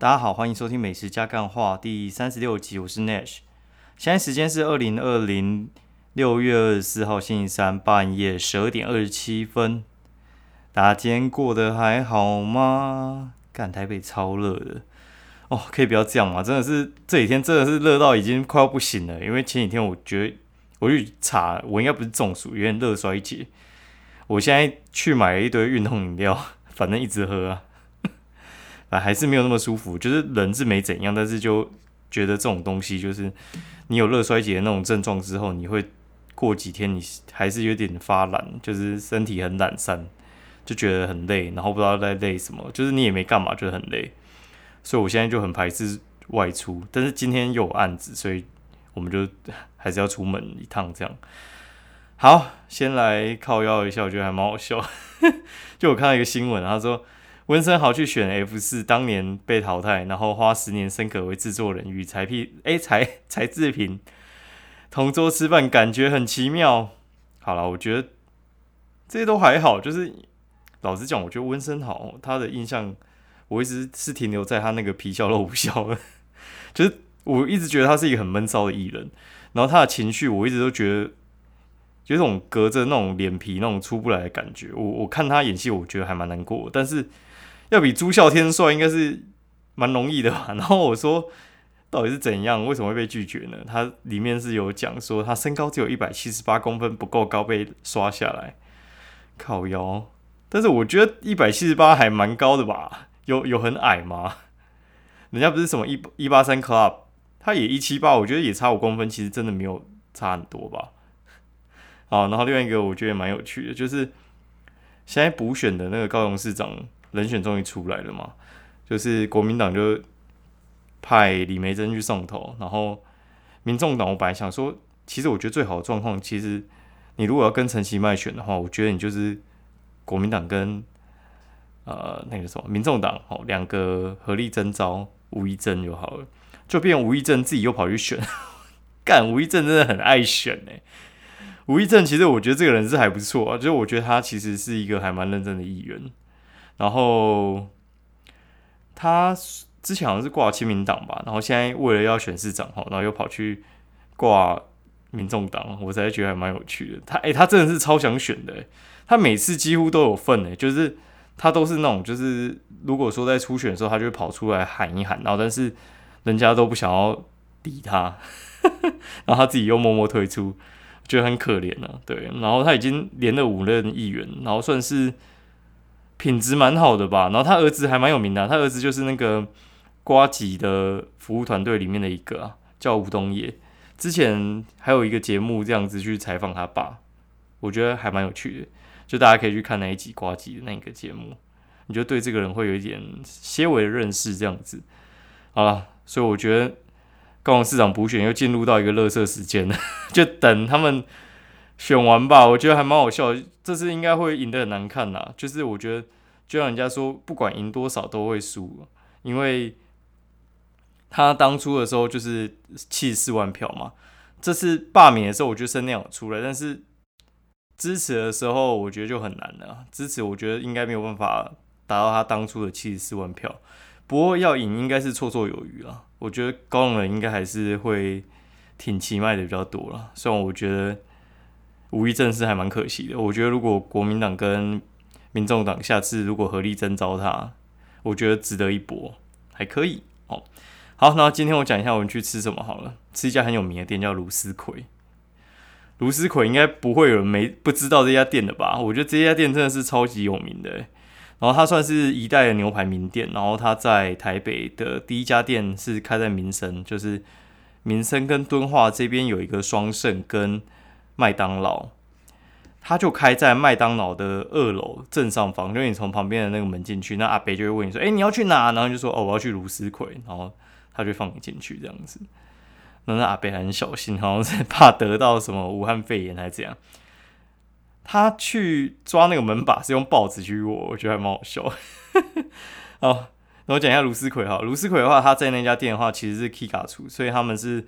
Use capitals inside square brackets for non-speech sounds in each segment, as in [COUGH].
大家好，欢迎收听《美食加干话》第三十六集，我是 Nash。现在时间是二零二零六月二十四号星期三半夜十二点二十七分。大家今天过得还好吗？干台北超热的哦，可以不要这样吗？真的是这几天真的是热到已经快要不行了。因为前几天我觉得我去查，我应该不是中暑，有点热衰竭。我现在去买了一堆运动饮料，反正一直喝啊。啊，还是没有那么舒服。就是人是没怎样，但是就觉得这种东西，就是你有热衰竭的那种症状之后，你会过几天你还是有点发懒，就是身体很懒散，就觉得很累，然后不知道在累什么，就是你也没干嘛，就很累。所以我现在就很排斥外出，但是今天又有案子，所以我们就还是要出门一趟。这样好，先来靠腰一下，我觉得还蛮好笑。[LAUGHS] 就我看到一个新闻，他说。温森豪去选 F 四，当年被淘汰，然后花十年升格为制作人，与柴皮哎柴柴智屏同桌吃饭，感觉很奇妙。好了，我觉得这些都还好，就是老实讲，我觉得温森豪他的印象，我一直是停留在他那个皮笑肉不笑的，[LAUGHS] 就是我一直觉得他是一个很闷骚的艺人，然后他的情绪，我一直都觉得有种隔着那种脸皮那种出不来的感觉。我我看他演戏，我觉得还蛮难过，但是。要比朱孝天帅应该是蛮容易的吧？[LAUGHS] 然后我说到底是怎样？为什么会被拒绝呢？他里面是有讲说他身高只有一百七十八公分，不够高被刷下来，靠腰。但是我觉得一百七十八还蛮高的吧？有有很矮吗？人家不是什么一一八三 club，他也一七八，我觉得也差五公分，其实真的没有差很多吧？好，然后另外一个我觉得蛮有趣的，就是现在补选的那个高雄市长。人选终于出来了嘛？就是国民党就派李梅珍去送头，然后民众党我本来想说，其实我觉得最好的状况，其实你如果要跟陈其迈选的话，我觉得你就是国民党跟呃那个什么民众党哦两个合力征召吴一正就好了，就变吴一正自己又跑去选，[LAUGHS] 干吴一正真的很爱选哎，吴一正其实我觉得这个人是还不错啊，就是我觉得他其实是一个还蛮认真的议员。然后他之前好像是挂亲民党吧，然后现在为了要选市长哈，然后又跑去挂民众党，我才觉得还蛮有趣的。他诶，他真的是超想选的，他每次几乎都有份诶，就是他都是那种，就是如果说在初选的时候，他就跑出来喊一喊，然后但是人家都不想要理他，[LAUGHS] 然后他自己又默默退出，觉得很可怜呢。对，然后他已经连了五任议员，然后算是。品质蛮好的吧，然后他儿子还蛮有名的，他儿子就是那个瓜吉的服务团队里面的一个，叫吴东野。之前还有一个节目这样子去采访他爸，我觉得还蛮有趣的，就大家可以去看那一集瓜吉的那个节目，你就对这个人会有一点些微的认识这样子。好了，所以我觉得高雄市长补选又进入到一个乐色时间了，[LAUGHS] 就等他们。选完吧，我觉得还蛮好笑。这次应该会赢得很难看呐。就是我觉得，就像人家说，不管赢多少都会输，因为他当初的时候就是七十四万票嘛。这次罢免的时候，我觉得声量有出来，但是支持的时候，我觉得就很难了。支持我觉得应该没有办法达到他当初的七十四万票。不过要赢应该是绰绰有余了。我觉得高雄人应该还是会挺奇迈的比较多了。虽然我觉得。无一正是还蛮可惜的，我觉得如果国民党跟民众党下次如果合力征召他，我觉得值得一搏，还可以哦。好，那今天我讲一下我们去吃什么好了，吃一家很有名的店叫卢思奎。卢思奎应该不会有人没不知道这家店的吧？我觉得这家店真的是超级有名的。然后它算是一代的牛排名店，然后它在台北的第一家店是开在民生，就是民生跟敦化这边有一个双盛跟。麦当劳，他就开在麦当劳的二楼正上方，就你从旁边的那个门进去，那阿北就会问你说：“哎，你要去哪？”然后就说：“哦，我要去卢思奎。”然后他就放你进去这样子。那那阿北很小心，好像是怕得到什么武汉肺炎还是怎样。他去抓那个门把是用报纸去握，我觉得还蛮好笑。[LAUGHS] 好，那我讲一下卢思奎哈。卢思奎的话，他在那家店的话其实是 Kika 出，所以他们是。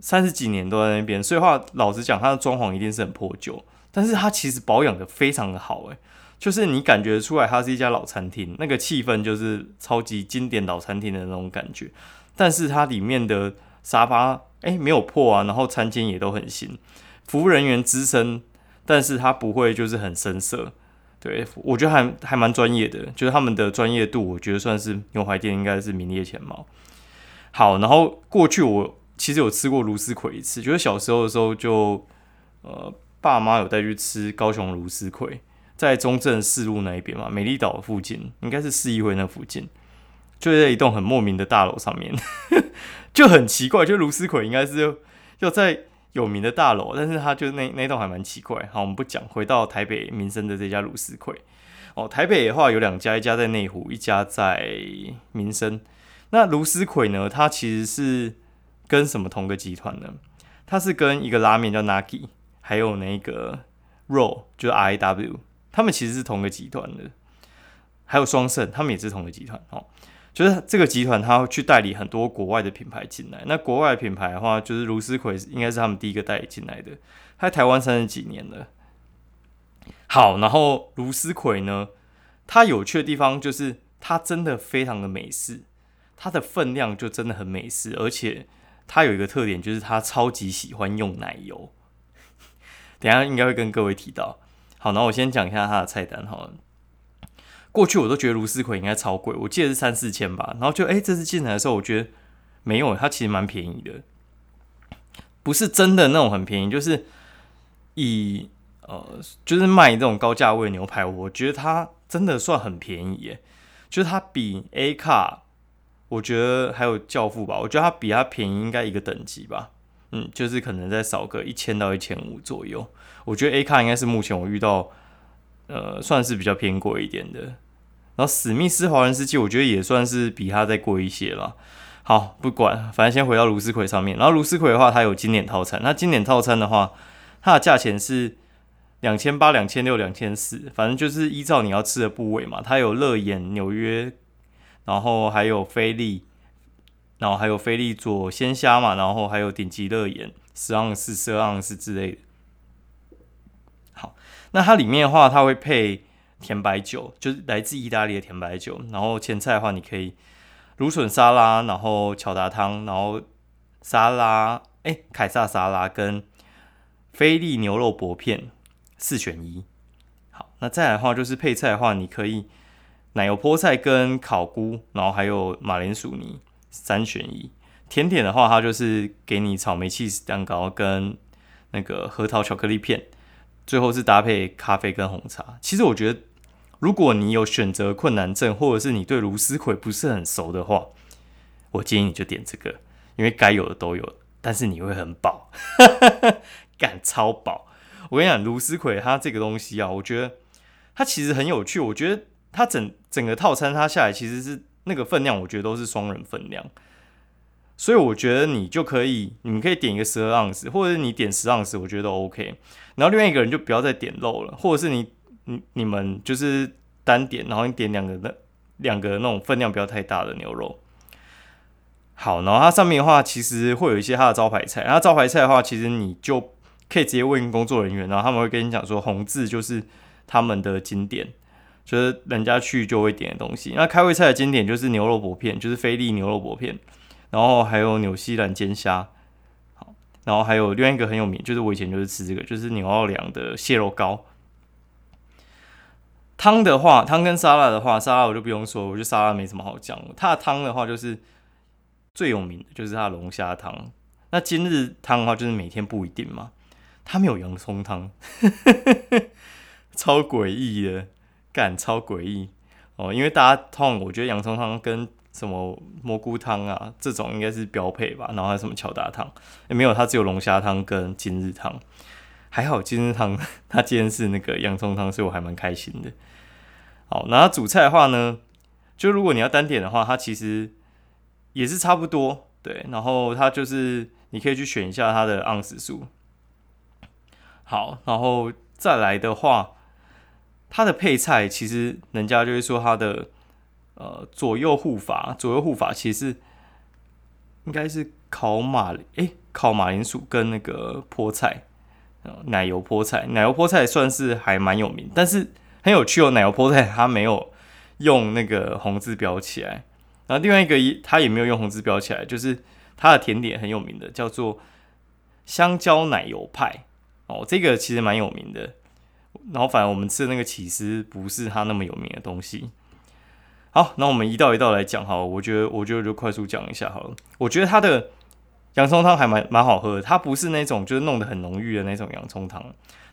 三十几年都在那边，所以话老实讲，它的装潢一定是很破旧，但是它其实保养的非常的好，诶，就是你感觉出来它是一家老餐厅，那个气氛就是超级经典老餐厅的那种感觉。但是它里面的沙发哎没有破啊，然后餐巾也都很新，服务人员资深，但是他不会就是很生涩。对我觉得还还蛮专业的，就是他们的专业度，我觉得算是牛排店应该是名列前茅。好，然后过去我其实有吃过芦丝葵一次，就是小时候的时候就呃爸妈有带去吃高雄芦丝葵。在中正四路那一边嘛，美丽岛附近，应该是市议会那附近，就在一栋很莫名的大楼上面，[LAUGHS] 就很奇怪。就卢思奎应该是要在有名的大楼，但是他就那那栋还蛮奇怪。好，我们不讲，回到台北民生的这家卢思奎。哦，台北的话有两家，一家在内湖，一家在民生。那卢思奎呢，它其实是跟什么同个集团呢？它是跟一个拉面叫 Nagi，还有那个 Roll，就是 R A W。他们其实是同个集团的，还有双盛，他们也是同个集团哦。就是这个集团，他去代理很多国外的品牌进来。那国外品牌的话，就是卢思奎应该是他们第一个代理进来的。他在台湾三十几年了。好，然后卢思奎呢，它有趣的地方就是它真的非常的美式，它的分量就真的很美式，而且它有一个特点就是它超级喜欢用奶油。[LAUGHS] 等下应该会跟各位提到。好，然后我先讲一下它的菜单哈。过去我都觉得芦丝葵应该超贵，我记得是三四千吧。然后就哎，这次进来的时候，我觉得没有，它其实蛮便宜的，不是真的那种很便宜，就是以呃，就是卖这种高价位牛排，我觉得它真的算很便宜耶。就是它比 A 卡，我觉得还有教父吧，我觉得它比它便宜应该一个等级吧。嗯，就是可能再少个一千到一千五左右。我觉得 A 卡应该是目前我遇到，呃，算是比较偏贵一点的。然后史密斯华人世界，我觉得也算是比它再贵一些了。好，不管，反正先回到卢斯奎上面。然后卢斯奎的话，它有经典套餐。那经典套餐的话，它的价钱是两千八、两千六、两千四，反正就是依照你要吃的部位嘛。它有乐眼、纽约，然后还有菲力，然后还有菲力佐鲜虾嘛，然后还有顶级乐眼十盎司、十二盎司之类的。好那它里面的话，它会配甜白酒，就是来自意大利的甜白酒。然后前菜的话，你可以芦笋沙拉，然后巧达汤，然后沙拉，哎，凯撒沙拉跟菲力牛肉薄片四选一。好，那再来的话就是配菜的话，你可以奶油菠菜跟烤菇，然后还有马铃薯泥三选一。甜点的话，它就是给你草莓 cheese 蛋糕跟那个核桃巧克力片。最后是搭配咖啡跟红茶。其实我觉得，如果你有选择困难症，或者是你对芦丝葵不是很熟的话，我建议你就点这个，因为该有的都有，但是你会很饱，[LAUGHS] 感超饱。我跟你讲，芦丝葵它这个东西啊，我觉得它其实很有趣。我觉得它整整个套餐它下来其实是那个分量，我觉得都是双人分量。所以我觉得你就可以，你们可以点一个十二盎司，或者是你点十盎司，我觉得都 OK。然后另外一个人就不要再点肉了，或者是你你你们就是单点，然后你点两个那两个那种分量不要太大的牛肉。好，然后它上面的话其实会有一些它的招牌菜，然后招牌菜的话，其实你就可以直接问工作人员，然后他们会跟你讲说红字就是他们的经典，就是人家去就会点的东西。那开胃菜的经典就是牛肉薄片，就是菲力牛肉薄片。然后还有纽西兰煎虾，好，然后还有另外一个很有名，就是我以前就是吃这个，就是纽奥良的蟹肉糕。汤的话，汤跟沙拉的话，沙拉我就不用说，我觉得沙拉没什么好讲。它的汤的话，就是最有名的就是它的龙虾汤。那今日汤的话，就是每天不一定嘛。它没有洋葱汤，[LAUGHS] 超诡异的，干超诡异哦。因为大家通常我觉得洋葱汤跟什么蘑菇汤啊，这种应该是标配吧。然后还有什么巧达汤？也没有，它只有龙虾汤跟今日汤。还好今日汤 [LAUGHS] 它今天是那个洋葱汤，所以我还蛮开心的。好，那主菜的话呢，就如果你要单点的话，它其实也是差不多。对，然后它就是你可以去选一下它的盎司数。好，然后再来的话，它的配菜其实人家就会说它的。呃，左右护法，左右护法其实应该是烤马诶，烤马铃薯跟那个菠菜，奶油菠菜，奶油菠菜算是还蛮有名，但是很有趣哦。奶油菠菜它没有用那个红字标起来，然后另外一个也它也没有用红字标起来，就是它的甜点很有名的，叫做香蕉奶油派哦，这个其实蛮有名的。然后反而我们吃的那个起司不是它那么有名的东西。好，那我们一道一道来讲哈。我觉得，我觉得就快速讲一下好了。我觉得它的洋葱汤还蛮蛮好喝的。它不是那种就是弄得很浓郁的那种洋葱汤，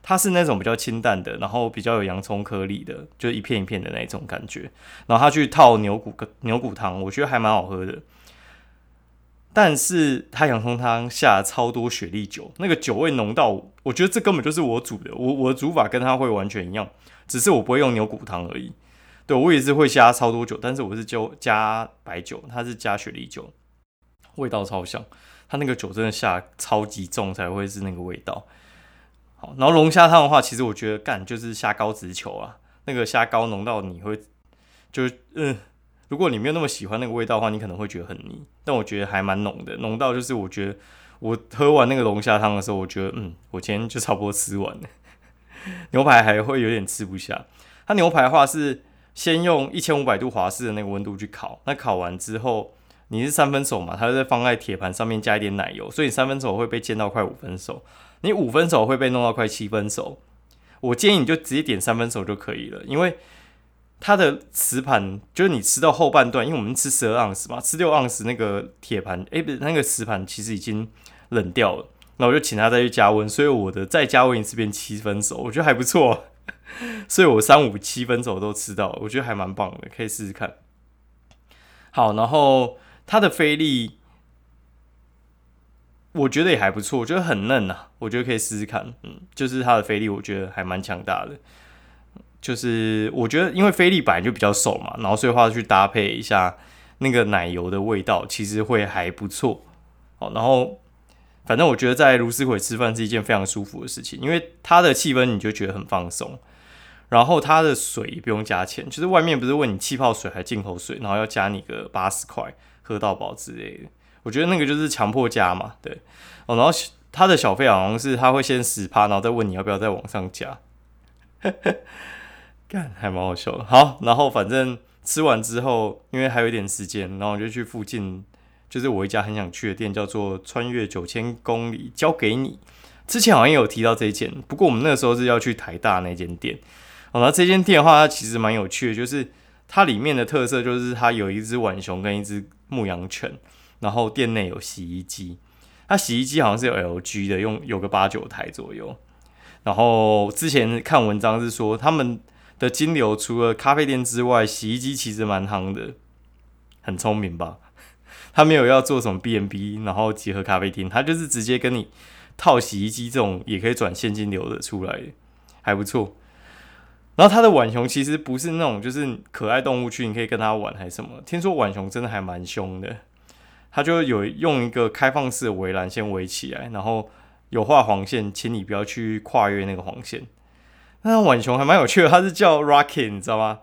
它是那种比较清淡的，然后比较有洋葱颗粒的，就一片一片的那种感觉。然后它去套牛骨牛骨汤，我觉得还蛮好喝的。但是他洋葱汤下超多雪莉酒，那个酒味浓到，我觉得这根本就是我煮的，我我的煮法跟它会完全一样，只是我不会用牛骨汤而已。对我也是会加超多酒，但是我是就加白酒，它是加雪莉酒，味道超香。它那个酒真的下超级重才会是那个味道。好，然后龙虾汤的话，其实我觉得干就是虾膏直球啊，那个虾膏浓到你会就嗯。如果你没有那么喜欢那个味道的话，你可能会觉得很腻。但我觉得还蛮浓的，浓到就是我觉得我喝完那个龙虾汤的时候，我觉得嗯，我今天就差不多吃完了。[LAUGHS] 牛排还会有点吃不下。它牛排的话是先用一千五百度华氏的那个温度去烤，那烤完之后你是三分熟嘛，它就在放在铁盘上面加一点奶油，所以三分熟会被煎到快五分熟，你五分熟会被弄到快七分熟。我建议你就直接点三分熟就可以了，因为。它的瓷盘就是你吃到后半段，因为我们吃十二盎司嘛，吃六盎司那个铁盘，哎，不是那个瓷盘其实已经冷掉了，那我就请他再去加温，所以我的再加温一次变七分熟，我觉得还不错，所以我三五七分熟都吃到，我觉得还蛮棒的，可以试试看。好，然后它的菲力，我觉得也还不错，我觉得很嫩呐，我觉得可以试试看，嗯，就是它的菲力，我觉得还蛮强大的。就是我觉得，因为菲力本来就比较瘦嘛，然后所以话去搭配一下那个奶油的味道，其实会还不错。哦，然后反正我觉得在卢斯奎吃饭是一件非常舒服的事情，因为它的气氛你就觉得很放松，然后它的水不用加钱，就是外面不是问你气泡水还进口水，然后要加你个八十块喝到饱之类的，我觉得那个就是强迫加嘛，对。哦，然后它的小费好像是他会先十趴，然后再问你要不要再往上加。干还蛮好笑的。好，然后反正吃完之后，因为还有一点时间，然后我就去附近，就是我一家很想去的店，叫做“穿越九千公里交给你”。之前好像有提到这一间，不过我们那个时候是要去台大那间店。哦，那这间店的话，它其实蛮有趣的，就是它里面的特色就是它有一只浣熊跟一只牧羊犬，然后店内有洗衣机，它洗衣机好像是有 LG 的，用有个八九台左右。然后之前看文章是说他们。的金流除了咖啡店之外，洗衣机其实蛮夯的，很聪明吧？[LAUGHS] 他没有要做什么 B N B，然后结合咖啡厅，他就是直接跟你套洗衣机这种也可以转现金流的出来，还不错。然后他的浣熊其实不是那种就是可爱动物区，你可以跟他玩还是什么？听说浣熊真的还蛮凶的，他就有用一个开放式的围栏先围起来，然后有画黄线，请你不要去跨越那个黄线。那浣熊还蛮有趣的，它是叫 Rocket，你知道吗？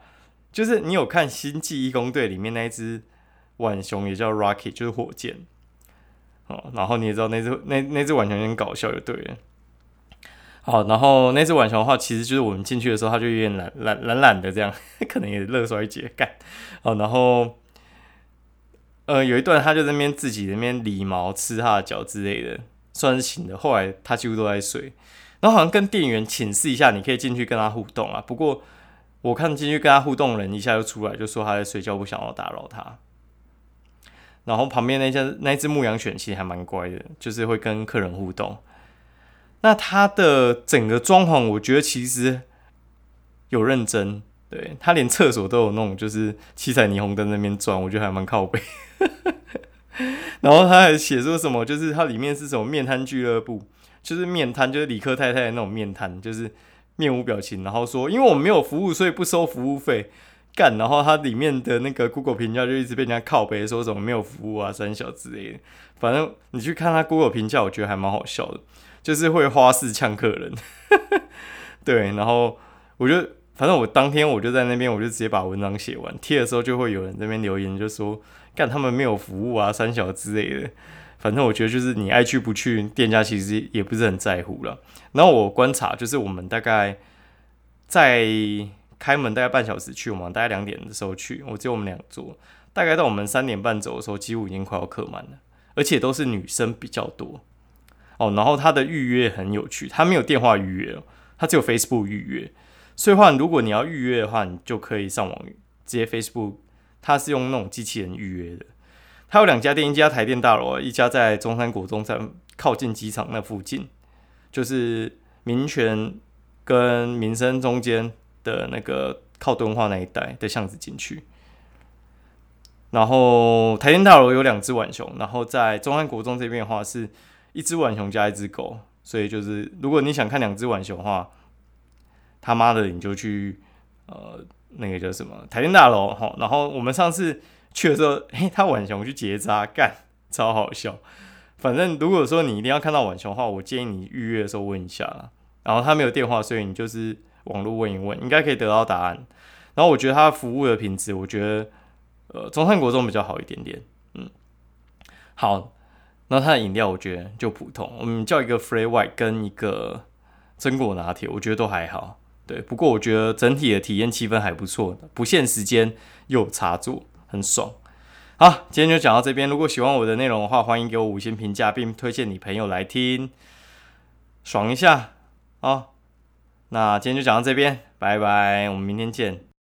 就是你有看《星际义工队》里面那一只浣熊也叫 Rocket，就是火箭哦。然后你也知道那只那那只浣熊有点搞笑，就对了。好，然后那只浣熊的话，其实就是我们进去的时候，它就有点懒懒懒懒的这样，[LAUGHS] 可能也热衰竭干。哦，然后呃有一段它就在那边自己那边理毛、吃它的脚之类的，算是醒的。后来它几乎都在睡。然后好像跟店员请示一下，你可以进去跟他互动啊。不过我看进去跟他互动人一下就出来，就说他在睡觉，不想要打扰他。然后旁边那只那只牧羊犬其实还蛮乖的，就是会跟客人互动。那它的整个装潢，我觉得其实有认真，对他连厕所都有弄，就是七彩霓虹灯那边转，我觉得还蛮靠背。[LAUGHS] 然后他还写说什么，就是它里面是什么面瘫俱乐部。就是面瘫，就是理科太太的那种面瘫，就是面无表情，然后说，因为我们没有服务，所以不收服务费。干，然后它里面的那个 Google 评价就一直被人家靠背，说什么没有服务啊、三小之类的。反正你去看他 Google 评价，我觉得还蛮好笑的，就是会花式呛客人。[LAUGHS] 对，然后我就反正我当天我就在那边，我就直接把文章写完，贴的时候就会有人那边留言，就说干他们没有服务啊、三小之类的。反正我觉得就是你爱去不去，店家其实也不是很在乎了。然后我观察，就是我们大概在开门大概半小时去，我们大概两点的时候去，我只有我们两桌，大概到我们三点半走的时候，几乎已经快要客满了，而且都是女生比较多。哦，然后他的预约很有趣，他没有电话预约，他只有 Facebook 预约。所以话，如果你要预约的话，你就可以上网直接 Facebook，它是用那种机器人预约的。它有两家店，一家台电大楼，一家在中山国中山靠近机场那附近，就是民权跟民生中间的那个靠敦化那一带的巷子进去。然后台电大楼有两只浣熊，然后在中山国中这边的话是。一只浣熊加一只狗，所以就是如果你想看两只浣熊的话，他妈的你就去呃那个叫什么台电大楼哈。然后我们上次去的时候，嘿，他浣熊去结扎，干超好笑。反正如果说你一定要看到浣熊的话，我建议你预约的时候问一下啦。然后他没有电话，所以你就是网络问一问，应该可以得到答案。然后我觉得他服务的品质，我觉得呃中山国中比较好一点点。嗯，好。那他的饮料我觉得就普通，我们叫一个 free white 跟一个榛果拿铁，我觉得都还好。对，不过我觉得整体的体验气氛还不错，不限时间又有插座，很爽。好，今天就讲到这边。如果喜欢我的内容的话，欢迎给我五星评价，并推荐你朋友来听，爽一下。哦，那今天就讲到这边，拜拜，我们明天见。